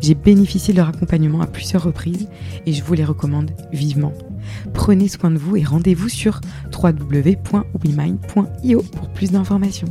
J'ai bénéficié de leur accompagnement à plusieurs reprises et je vous les recommande vivement. Prenez soin de vous et rendez-vous sur www.wemind.io pour plus d'informations.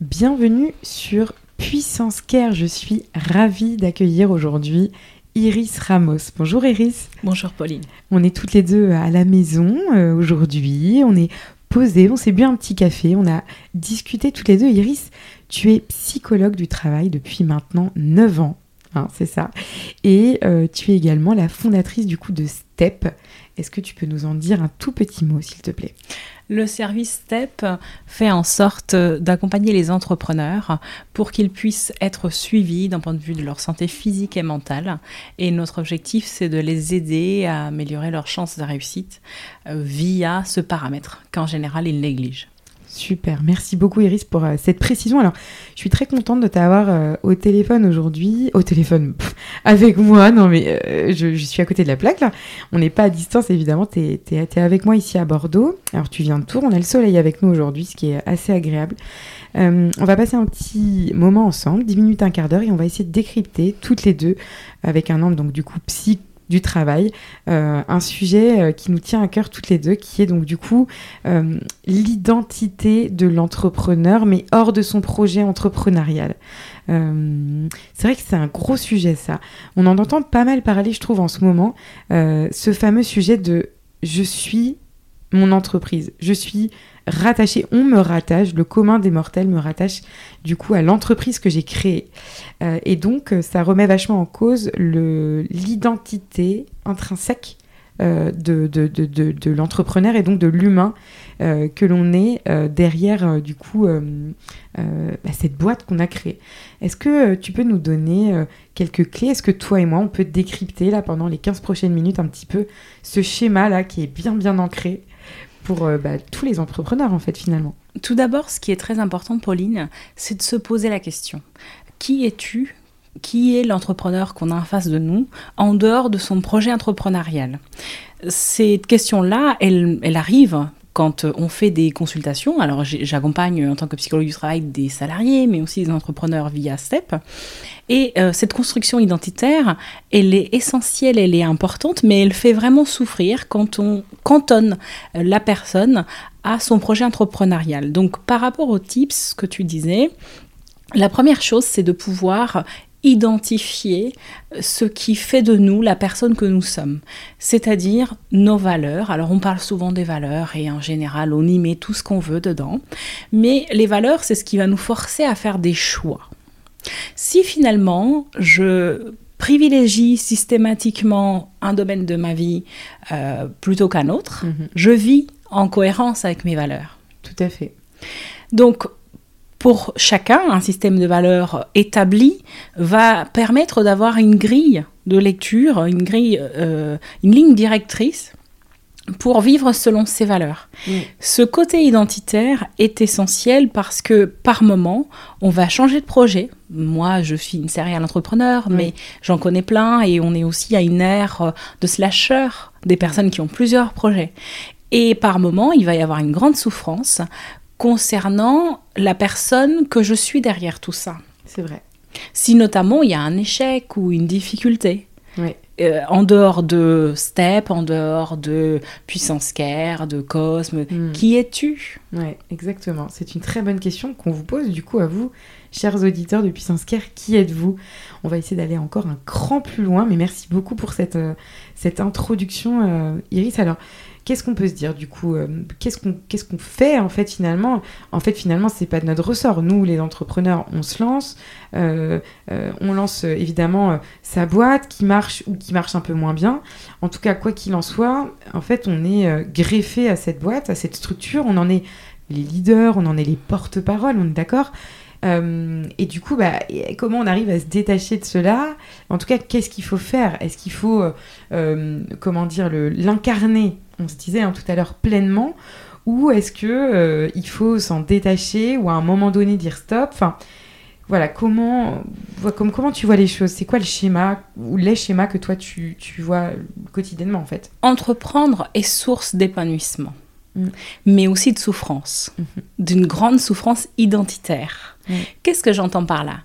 Bienvenue sur Puissance Care. Je suis ravie d'accueillir aujourd'hui Iris Ramos. Bonjour Iris. Bonjour Pauline. On est toutes les deux à la maison euh, aujourd'hui. On est posé, on s'est bu un petit café, on a discuté toutes les deux. Iris, tu es psychologue du travail depuis maintenant 9 ans, hein, c'est ça. Et euh, tu es également la fondatrice du coup de STEP. Est-ce que tu peux nous en dire un tout petit mot, s'il te plaît? Le service STEP fait en sorte d'accompagner les entrepreneurs pour qu'ils puissent être suivis d'un point de vue de leur santé physique et mentale. Et notre objectif, c'est de les aider à améliorer leurs chances de réussite euh, via ce paramètre qu'en général ils négligent. Super, merci beaucoup Iris pour euh, cette précision. Alors, je suis très contente de t'avoir euh, au téléphone aujourd'hui, au téléphone avec moi. Non mais euh, je, suis à côté de la plaque là. On n'est pas à distance évidemment. Tu es, avec moi ici à Bordeaux. Alors tu viens de Tours. On a le soleil avec nous aujourd'hui, ce qui est assez agréable. on va passer un petit moment ensemble, 10 minutes, un quart d'heure, et on va essayer de décrypter toutes les deux avec un angle donc du coup psy du travail, euh, un sujet euh, qui nous tient à cœur toutes les deux, qui est donc du coup euh, l'identité de l'entrepreneur, mais hors de son projet entrepreneurial. c'est vrai que c'est un gros sujet ça. On en entend pas mal parler, je trouve, en ce moment, ce fameux sujet de je suis mon entreprise, je suis rattaché, on me rattache, le commun des mortels me rattache du coup à l'entreprise que j'ai créée. Euh, et donc ça remet vachement en cause l'identité intrinsèque euh, de, l'entrepreneur et donc de l'humain euh, que l'on est derrière du coup bah, cette boîte qu'on a créée. Est-ce que tu peux nous donner quelques clés? Est-ce que toi et moi on peut décrypter là pendant les 15 prochaines minutes un petit peu ce schéma là qui est bien bien ancré? Euh, bah, tous les entrepreneurs en fait finalement. Tout d'abord, ce qui est très important, Pauline, c'est de se poser la question. Qui es-tu? Qui est l'entrepreneur qu'on a en face de nous en dehors de son projet entrepreneurial? Cette question-là, elle arrive quand on fait des consultations, alors j'accompagne en tant que psychologue du travail des salariés, mais aussi des entrepreneurs via STEP. Et euh, cette construction identitaire, elle est essentielle, elle est importante, mais elle fait vraiment souffrir quand on cantonne euh, la personne à son projet entrepreneurial. Donc par rapport aux tips que tu disais, la première chose, c'est de pouvoir identifier ce qui fait de nous la personne que nous sommes, c'est-à-dire nos valeurs. Alors on parle souvent des valeurs et en général on y met tout ce qu'on veut dedans, mais les valeurs c'est ce qui va nous forcer à faire des choix. Si finalement je privilégie systématiquement un domaine de ma vie euh, plutôt qu'un autre, mhm. je vis en cohérence avec mes valeurs. Tout à fait. Donc pour chacun, un système de valeurs établi va permettre d'avoir une grille de lecture, une grille, euh, une ligne directrice pour vivre selon ses valeurs. Mm. Ce côté identitaire est essentiel parce que par moment, on va changer de projet. Moi, je suis une serial entrepreneur, mais j'en connais plein et on est aussi à une ère de slasher, des personnes qui ont plusieurs projets. Et par moment, il va y avoir une grande souffrance concernant la personne que je suis derrière tout ça. C'est vrai. Si notamment il y a un échec ou une difficulté. euh, en dehors de Step, en dehors de Puissance Care, de Cosme, Mm. qui es-tu? Ouais, exactement. C'est une très bonne question qu'on vous pose du coup à vous, chers auditeurs de Puissance Care. Qui êtes-vous? On va essayer d'aller encore un cran plus loin, mais merci beaucoup pour cette, euh, introduction, euh, Iris. Alors, qu'est-ce qu'on peut se dire du coup euh, Qu'est-ce qu'on fait en fait finalement? En fait, finalement, c'est pas de notre ressort. Nous, les entrepreneurs, on se lance. on lance évidemment sa boîte qui marche ou qui marche un peu moins bien. En tout cas, quoi qu'il en soit, en fait, on est greffé à cette boîte, à cette structure. On en est les leaders, on en est les porte-paroles, on est d'accord? Euh, et du coup, bah, comment on arrive à se détacher de cela? En tout cas, qu'est-ce qu'il faut faire? Est-ce qu'il faut, euh, comment dire, l'incarner? On se disait hein, tout à l'heure pleinement, ou est-ce que euh, il faut s'en détacher ou à un moment donné dire stop? Enfin, voilà, comment, comme, comment tu vois les choses? C'est quoi le schéma ou les schémas que toi tu, tu vois quotidiennement en fait? Entreprendre est source d'épanouissement, Mm. mais aussi de souffrance, Mhm. d'une grande souffrance identitaire. Mm. Qu'est-ce que j'entends par là?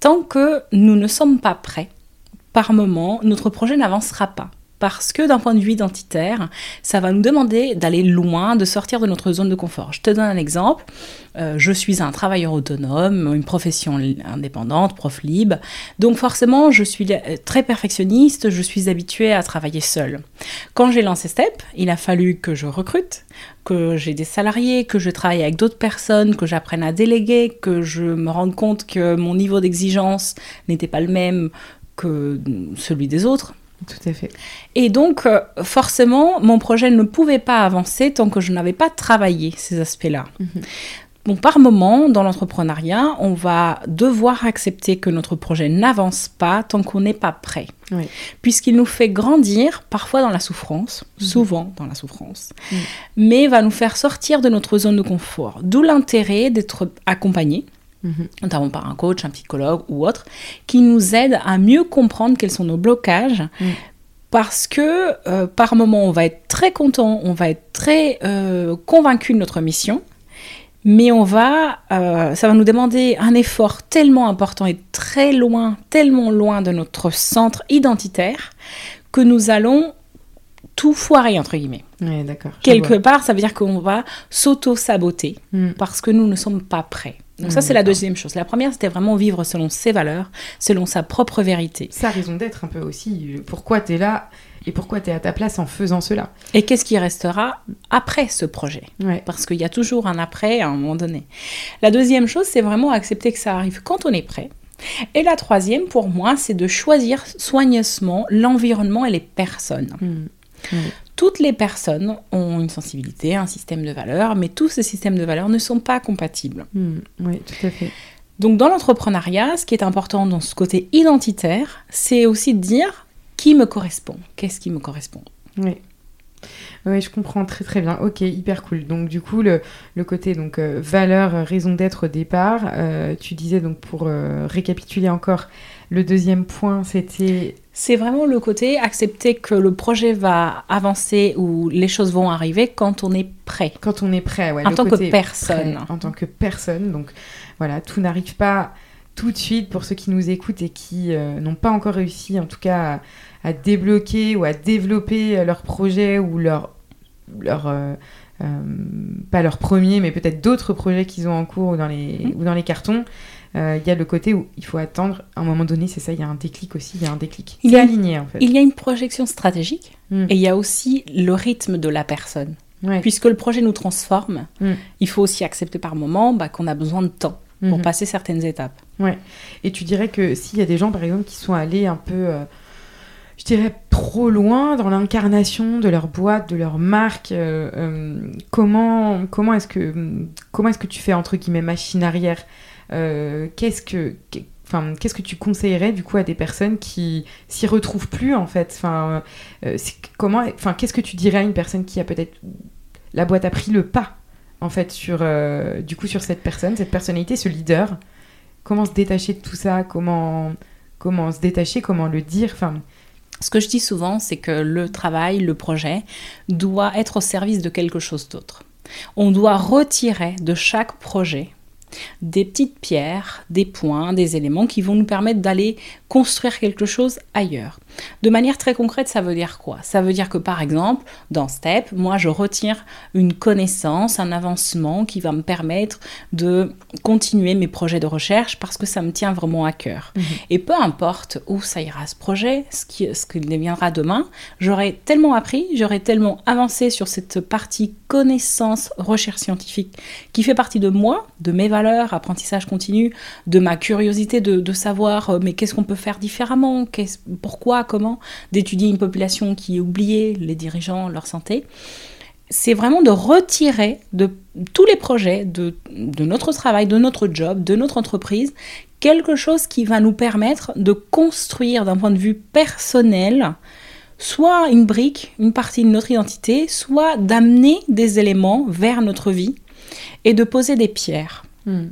Tant que nous ne sommes pas prêts, par moment, notre projet n'avancera pas. Parce que d'un point de vue identitaire, ça va nous demander d'aller loin, de sortir de notre zone de confort. Je te donne un exemple. Euh, je suis un travailleur autonome, une profession indépendante, prof libre. Donc forcément, je suis euh, très perfectionniste, je suis habituée à travailler seule. Quand j'ai lancé Step, il a fallu que je recrute, que j'ai des salariés, que je travaille avec d'autres personnes, que j'apprenne à déléguer, que je me rende compte que mon niveau d'exigence n'était pas le même que celui des autres. Tout à fait. Et donc, euh, forcément, mon projet ne pouvait pas avancer tant que je n'avais pas travaillé ces aspects-là. Donc, par moment, dans l'entrepreneuriat, on va devoir accepter que notre projet n'avance pas tant qu'on n'est pas prêt. Oui. Puisqu'il nous fait grandir, parfois dans la souffrance, Mhm. souvent dans la souffrance, Mhm. mais va nous faire sortir de notre zone de confort. D'où l'intérêt d'être accompagné. Notamment par un coach, un psychologue ou autre, qui nous aide à mieux comprendre quels sont nos blocages. Mm. Parce que euh, par moment, on va être très content, on va être très euh, convaincu de notre mission, mais on va, euh, ça va nous demander un effort tellement important et très loin, tellement loin de notre centre identitaire que nous allons tout foirer entre guillemets. Ouais, Quelque part, ça veut dire qu'on va s'auto-saboter Mm. parce que nous ne sommes pas prêts. Donc Mm, ça, c'est la deuxième chose. La première, c'était vraiment vivre selon ses valeurs, selon sa propre vérité. Ça a raison d'être un peu aussi. Pourquoi tu es là et pourquoi tu es à ta place en faisant cela? Et qu'est-ce qui restera après ce projet? Ouais. Parce qu'il y a toujours un après à un moment donné. La deuxième chose, c'est vraiment accepter que ça arrive quand on est prêt. Et la troisième, pour moi, c'est de choisir soigneusement l'environnement et les personnes. Toutes les personnes ont une sensibilité, un système de valeurs, mais tous ces systèmes de valeurs ne sont pas compatibles. Mm. Oui, tout à fait. Donc dans l'entrepreneuriat, ce qui est important dans ce côté identitaire, c'est aussi de dire qui me correspond, qu'est-ce qui me correspond? Oui. Oui, je comprends très très bien. Ok, hyper cool. Donc du coup, le, le côté donc euh, valeur, euh, raison d'être au départ, euh, tu disais donc pour euh, récapituler encore, le deuxième point c'était C'est vraiment le côté accepter que le projet va avancer ou les choses vont arriver quand on est prêt. quand on est prêt. Ouais, En le tant que personne. prêt, en tant que personne. Donc voilà, tout n'arrive pas tout de suite pour ceux qui nous écoutent et qui euh, n'ont pas encore réussi en tout cas à, à débloquer ou à développer euh, leur projet ou leur, leur euh, euh, pas leur premier mais peut-être d'autres projets qu'ils ont en cours ou dans les, Mhm. ou dans les cartons. Euh, Il y a le côté où il faut attendre à un moment donné, c'est ça, il y a un déclic aussi, il y a un déclic. Il C'est y a- aligné en fait. Il y a une projection stratégique Mm. et il y a aussi le rythme de la personne. Ouais. Puisque le projet nous transforme, Mm. il faut aussi accepter par moment bah, qu'on a besoin de temps pour Mhm. passer certaines étapes. Et tu dirais que s'il y a des gens, par exemple, qui sont allés un peu, euh, je dirais, trop loin dans l'incarnation de leur boîte, de leur marque, euh, euh, comment, comment est-ce que, comment est-ce que tu fais entre guillemets machine arrière? Qu'est-ce que, enfin, qu'est-ce que tu conseillerais du coup à des personnes qui s'y retrouvent plus en fait? Enfin, euh, comment, enfin, qu'est-ce que tu dirais à une personne qui a peut-être la boîte a pris le pas en fait sur, euh, du coup, sur cette personne, cette personnalité, ce leader? Comment se détacher de tout ça? Comment comment se détacher? Comment le dire? Enfin Ce que je dis souvent, c'est que le travail, le projet, doit être au service de quelque chose d'autre. On doit retirer de chaque projet des petites pierres, des points, des éléments qui vont nous permettre d'aller construire quelque chose ailleurs. De manière très concrète, ça veut dire quoi? Ça veut dire que par exemple, dans STEP, moi je retire une connaissance, un avancement qui va me permettre de continuer mes projets de recherche parce que ça me tient vraiment à cœur. Mhm. Et peu importe où ça ira ce projet, ce qui, ce qui deviendra demain, j'aurai tellement appris, j'aurai tellement avancé sur cette partie connaissance, recherche scientifique qui fait partie de moi, de mes valeurs, apprentissage continu, de ma curiosité de, de savoir euh, mais qu'est-ce qu'on peut faire différemment, pourquoi, comment, d'étudier une population qui est oubliée, les dirigeants, leur santé. C'est vraiment de retirer de tous les projets, de, de notre travail, de notre job, de notre entreprise, quelque chose qui va nous permettre de construire d'un point de vue personnel soit une brique, une partie de notre identité, soit d'amener des éléments vers notre vie et de poser des pierres. Hmm.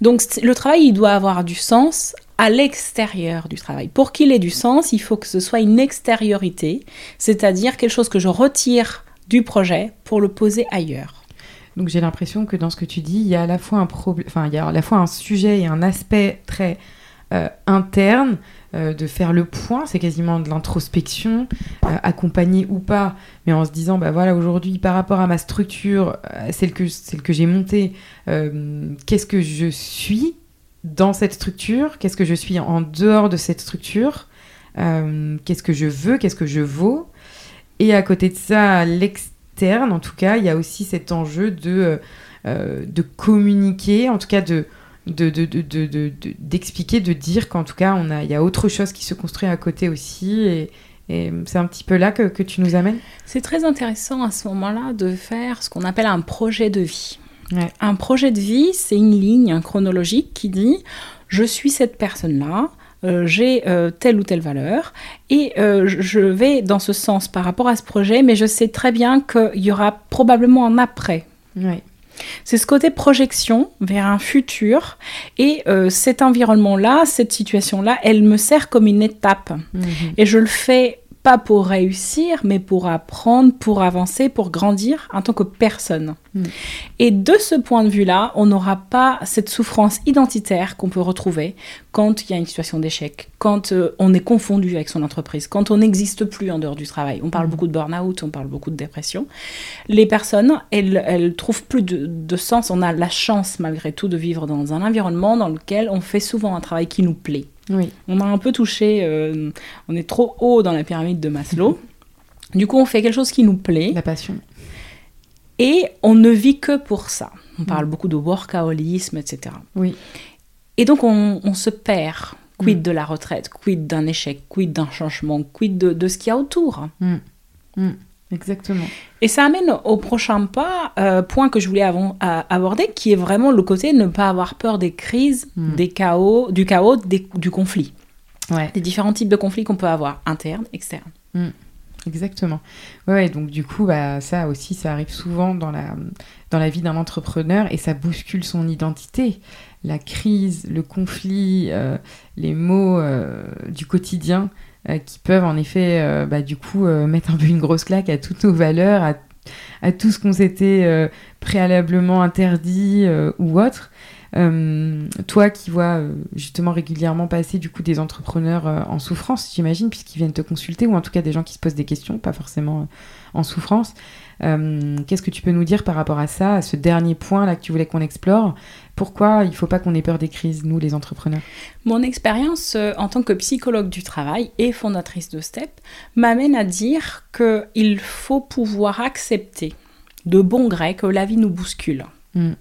Donc le travail, il doit avoir du sens à l'extérieur du travail. Pour qu'il ait du sens, il faut que ce soit une extériorité, c'est-à-dire quelque chose que je retire du projet pour le poser ailleurs. Donc j'ai l'impression que dans ce que tu dis, il y a à la fois un enfin il y a à la fois un sujet et un aspect très euh, interne euh, de faire le point, c'est quasiment de l'introspection, euh, accompagné ou pas, mais en se disant bah voilà aujourd'hui par rapport à ma structure, que celle que j'ai montée, qu'est-ce que je suis dans cette structure, qu'est-ce que je suis en dehors de cette structure, euh, qu'est-ce que je veux, qu'est-ce que je vaux? Et à côté de ça, à l'externe, en tout cas, il y a aussi cet enjeu de, euh, de communiquer, en tout cas de d'expliquer, de, de, dire qu'en tout cas, on a, il y a autre chose qui se construit à côté aussi. Et, et c'est un petit peu là que, que tu nous amènes? C'est très intéressant à ce moment-là de faire ce qu'on appelle un projet de vie. Un projet de vie, c'est une ligne chronologique qui dit je suis cette personne-là, euh, j'ai euh, telle ou telle valeur et euh, je vais dans ce sens par rapport à ce projet, mais je sais très bien qu'il y aura probablement un après. C'est ce côté projection vers un futur et cet environnement-là, cette situation-là, elle me sert comme une étape. Mhm. Et je le fais pas pour réussir, mais pour apprendre, pour avancer, pour grandir en tant que personne. Hmm. Et de ce point de vue-là, on n'aura pas cette souffrance identitaire qu'on peut retrouver quand il y a une situation d'échec, quand euh, on est confondu avec son entreprise, quand on n'existe plus en dehors du travail. On parle hmm. beaucoup de burn-out, on parle beaucoup de dépression. Les personnes, elles, elles trouvent plus de, de sens. On a la chance, malgré tout, de vivre dans un environnement dans lequel on fait souvent un travail qui nous plaît. Oui. On a un peu touché, euh, on est trop haut dans la pyramide de Maslow. du coup, on fait quelque chose qui nous plaît. La passion. Et on ne vit que pour ça. On mm. parle beaucoup de workaholisme, etc. Oui. Et donc, on, se perd. Quid mm. de la retraite, quid d'un échec, quid d'un changement, quid de, ce qu'il y a autour? Mm. Exactement. Et ça amène au prochain pas, euh, point que je voulais aborder, qui est vraiment le côté ne pas avoir peur des crises, hmm. des chaos, du chaos, du conflit. Ouais. Des différents types de conflits qu'on peut avoir, internes, externes. Hmm. Exactement. Ouais, donc du coup, bah, ça aussi, ça arrive souvent dans la, dans la vie d'un entrepreneur et ça bouscule son identité. La crise, le conflit, euh, les mots euh, du quotidien, euh, qui peuvent en effet, bah, du coup, mettre un peu une grosse claque à toutes nos valeurs, à, à tout ce qu'on s'était préalablement interdit ou autre. Toi qui vois justement régulièrement passer du coup des entrepreneurs en souffrance, j'imagine, puisqu'ils viennent te consulter, ou en tout cas des gens qui se posent des questions, pas forcément en souffrance. Euh, qu'est-ce que tu peux nous dire par rapport à ça, à ce dernier point là que tu voulais qu'on explore? Pourquoi il ne faut pas qu'on ait peur des crises, nous les entrepreneurs? Mon expérience euh, en tant que psychologue du travail et fondatrice de STEP m'amène à dire qu'il faut pouvoir accepter de bon gré que la vie nous bouscule. Hmm.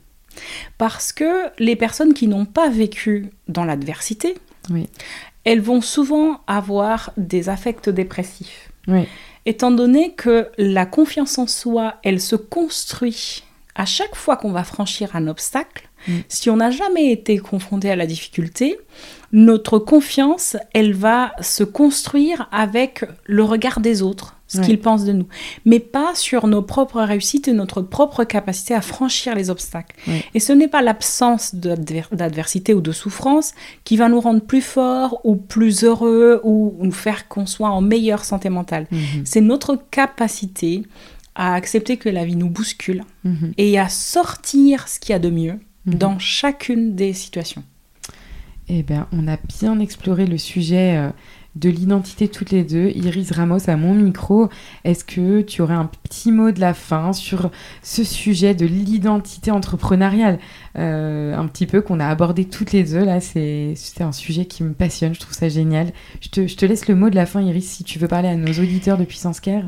Parce que les personnes qui n'ont pas vécu dans l'adversité, elles vont souvent avoir des affects dépressifs. Oui étant donné que la confiance en soi, elle se construit à chaque fois qu'on va franchir un obstacle. Mm. Si on n'a jamais été confronté à la difficulté, notre confiance, elle va se construire avec le regard des autres, ce qu'ils pensent de nous, mais pas sur nos propres réussites et notre propre capacité à franchir les obstacles. Et ce n'est pas l'absence d'adversité ou de souffrance qui va nous rendre plus forts ou plus heureux ou nous faire qu'on soit en meilleure santé mentale. Mhm. C'est notre capacité à accepter que la vie nous bouscule mhm. et à sortir ce qu'il y a de mieux mhm. dans chacune des situations. Eh bien, on a bien exploré le sujet euh, de l'identité toutes les deux. Iris Ramos à mon micro. Est-ce que tu aurais un petit mot de la fin sur ce sujet de l'identité entrepreneuriale? Euh, Un petit peu qu'on a abordé toutes les deux. Là, c'est un sujet qui me passionne. Je trouve ça génial. Je te, je te laisse le mot de la fin, Iris, si tu veux parler à nos auditeurs de Puissance Care.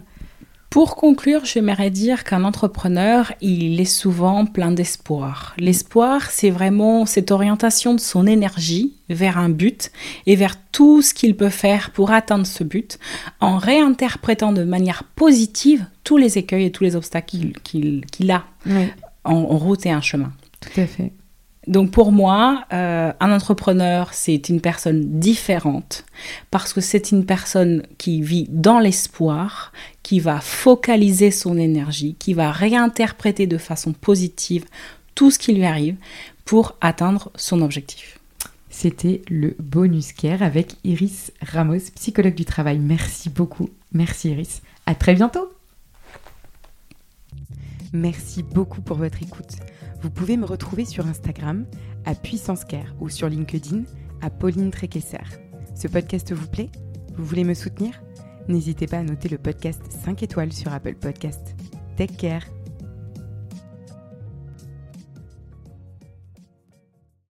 Pour conclure, j'aimerais dire qu'un entrepreneur, il est souvent plein d'espoir. L'espoir, c'est vraiment cette orientation de son énergie vers un but et vers tout ce qu'il peut faire pour atteindre ce but en réinterprétant de manière positive tous les écueils et tous les obstacles qu'il a en route et un chemin. Tout à fait. Donc pour moi, euh, un entrepreneur, c'est une personne différente parce que c'est une personne qui vit dans l'espoir, qui va focaliser son énergie, qui va réinterpréter de façon positive tout ce qui lui arrive pour atteindre son objectif. C'était le bonus care avec Iris Ramos, psychologue du travail. Merci beaucoup. Merci Iris. À très bientôt. Merci beaucoup pour votre écoute. Vous pouvez me retrouver sur Instagram à Puissance Care ou sur LinkedIn à Pauline Tréquesser. Ce podcast vous plaît? Vous voulez me soutenir? N'hésitez pas à noter le podcast 5 étoiles sur Apple Podcast. Take care